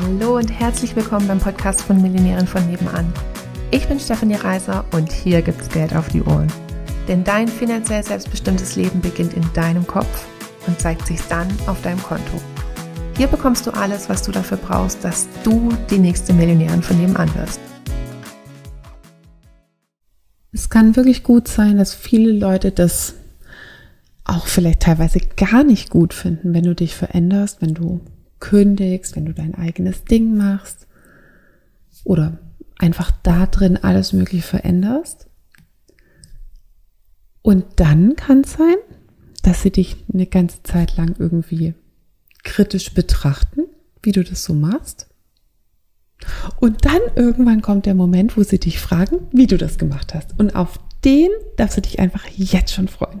Hallo und herzlich willkommen beim Podcast von Millionären von nebenan. Ich bin Stefanie Reiser und hier gibt's Geld auf die Ohren. Denn dein finanziell selbstbestimmtes Leben beginnt in deinem Kopf und zeigt sich dann auf deinem Konto. Hier bekommst du alles, was du dafür brauchst, dass du die nächste Millionärin von nebenan wirst. Es kann wirklich gut sein, dass viele Leute das auch vielleicht teilweise gar nicht gut finden, wenn du dich veränderst, wenn du kündigst, wenn du dein eigenes Ding machst oder einfach da drin alles Mögliche veränderst. Und dann kann es sein, dass sie dich eine ganze Zeit lang irgendwie kritisch betrachten, wie du das so machst. Und dann irgendwann kommt der Moment, wo sie dich fragen, wie du das gemacht hast. Und auf den darfst du dich einfach jetzt schon freuen.